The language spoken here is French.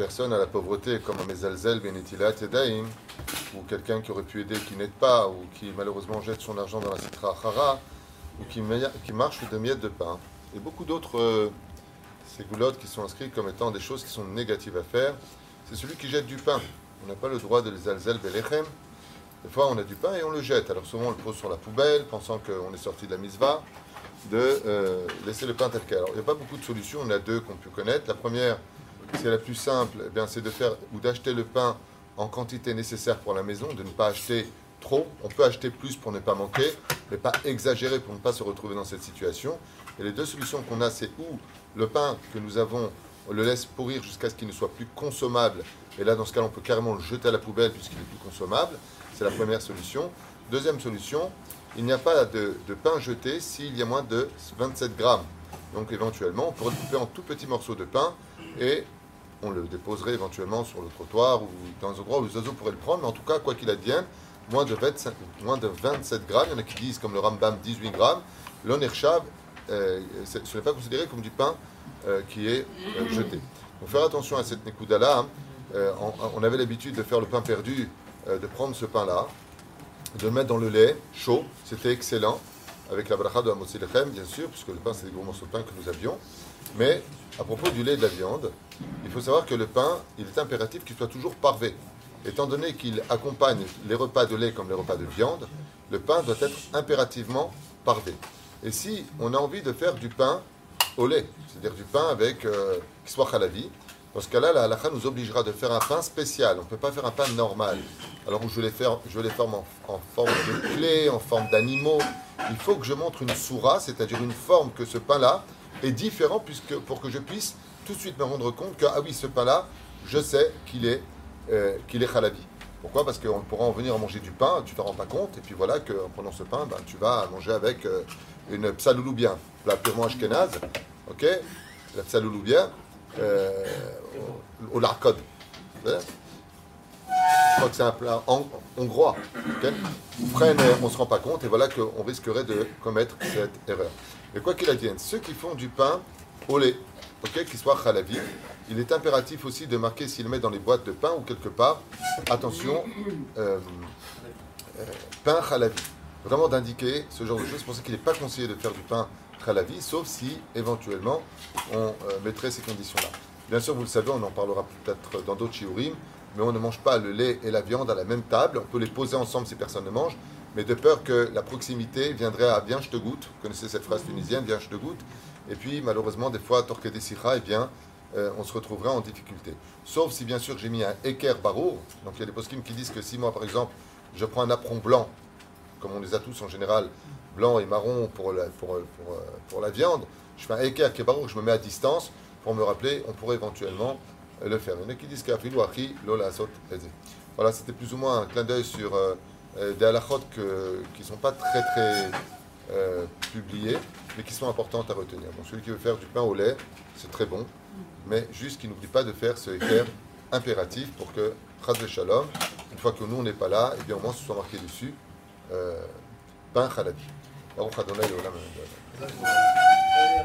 personne à la pauvreté, comme un Mezalzel Benetilat Edaim, ou quelqu'un qui aurait pu aider qui n'aide pas, ou qui malheureusement jette son argent dans la Sitra Hara, ou qui, qui marche de miettes de pain. Et beaucoup d'autres euh, goulottes qui sont inscrites comme étant des choses qui sont négatives à faire. C'est celui qui jette du pain. On n'a pas le droit de les alzel belechem. Des fois, on a du pain et on le jette. Alors souvent, on le pose sur la poubelle, pensant qu'on est sorti de la misva, de euh, laisser le pain tel quel. Alors, il n'y a pas beaucoup de solutions. On a deux qu'on peut connaître. La première, c'est la plus simple, eh bien, c'est de faire ou d'acheter le pain en quantité nécessaire pour la maison, de ne pas acheter trop. On peut acheter plus pour ne pas manquer, mais pas exagérer pour ne pas se retrouver dans cette situation. Et les deux solutions qu'on a, c'est où le pain que nous avons, on le laisse pourrir jusqu'à ce qu'il ne soit plus consommable. Et là, dans ce cas, on peut carrément le jeter à la poubelle puisqu'il est plus consommable. C'est la première solution. Deuxième solution, il n'y a pas de, pain jeté s'il y a moins de 27 grammes. Donc éventuellement, on pourrait couper en tout petits morceaux de pain et on le déposerait éventuellement sur le trottoir ou dans un endroit où les oiseaux pourraient le prendre. Mais en tout cas, quoi qu'il advienne, moins de, 25, moins de 27 grammes, il y en a qui disent, comme le Rambam, 18 grammes, l'onershav, euh, ce n'est pas considéré comme du pain euh, qui est euh, jeté. Donc faire attention à cette nekuda-là. Hein. on, avait l'habitude de faire le pain perdu euh, de prendre ce pain-là, de le mettre dans le lait chaud, c'était excellent, avec la bracha de Hamotzi bien sûr, puisque le pain, c'est des gros morceaux de pain que nous avions. Mais à propos du lait et de la viande, il faut savoir que le pain, il est impératif qu'il soit toujours parvé. Étant donné qu'il accompagne les repas de lait comme les repas de viande, le pain doit être impérativement parvé. Et si on a envie de faire du pain au lait, c'est-à-dire du pain avec euh, qui soit vie dans ce cas-là, la halakha nous obligera de faire un pain spécial. On ne peut pas faire un pain normal. Alors je les, je les forme en, forme de clé, en forme d'animaux. Il faut que je montre une soura, c'est-à-dire une forme que ce pain-là est différent puisque, pour que je puisse tout de suite me rendre compte que, ah oui, ce pain-là, je sais qu'il est, euh, qu'il est. Pourquoi? Parce qu'on pourra en venir manger du pain, tu t'en rends pas compte, et puis voilà qu'en prenant ce pain, ben, tu vas manger avec euh, une psaloulou bien, plat purement ashkenaz, ok? La psaloulou bien, euh, au, Larcode. Je crois que c'est un plat hongrois. on ne se rend pas compte et voilà qu'on risquerait de commettre cette erreur. Mais quoi qu'il advienne, ceux qui font du pain au lait, ok, qui soit khalavi, il est impératif aussi de marquer s'il met dans les boîtes de pain ou quelque part, attention, euh, euh, pain khalavi. Vraiment d'indiquer ce genre de choses. C'est pour ça qu'il n'est pas conseillé de faire du pain la vie, sauf si éventuellement on euh, mettrait ces conditions-là. Bien sûr, vous le savez, on en parlera peut-être dans d'autres shiurim, mais on ne mange pas le lait et la viande à la même table. On peut les poser ensemble si personne ne mange, mais de peur que la proximité viendrait à viens, je te goûte. Vous connaissez cette phrase tunisienne, viens, je te goûte. Et puis, malheureusement, des fois, des sikha, eh bien, euh, on se retrouvera en difficulté. Sauf si, bien sûr, j'ai mis un équerre barour. Donc, il y a des poskim qui disent que si moi, par exemple, je prends un apron blanc, comme on les a tous en général, blanc et marron pour la, pour, pour, pour la viande, je fais un équerre qui je me mets à distance pour me rappeler, on pourrait éventuellement le faire. Il y en a qui disent Voilà, c'était plus ou moins un clin d'œil sur euh, euh, des halakhot qui ne sont pas très très euh, publiés, mais qui sont importantes à retenir. Donc celui qui veut faire du pain au lait, c'est très bon, mais juste qu'il n'oublie pas de faire ce équerre impératif pour que, Shalom, une fois que nous on n'est pas là, et bien au moins ce soit marqué dessus, pain Khalabi.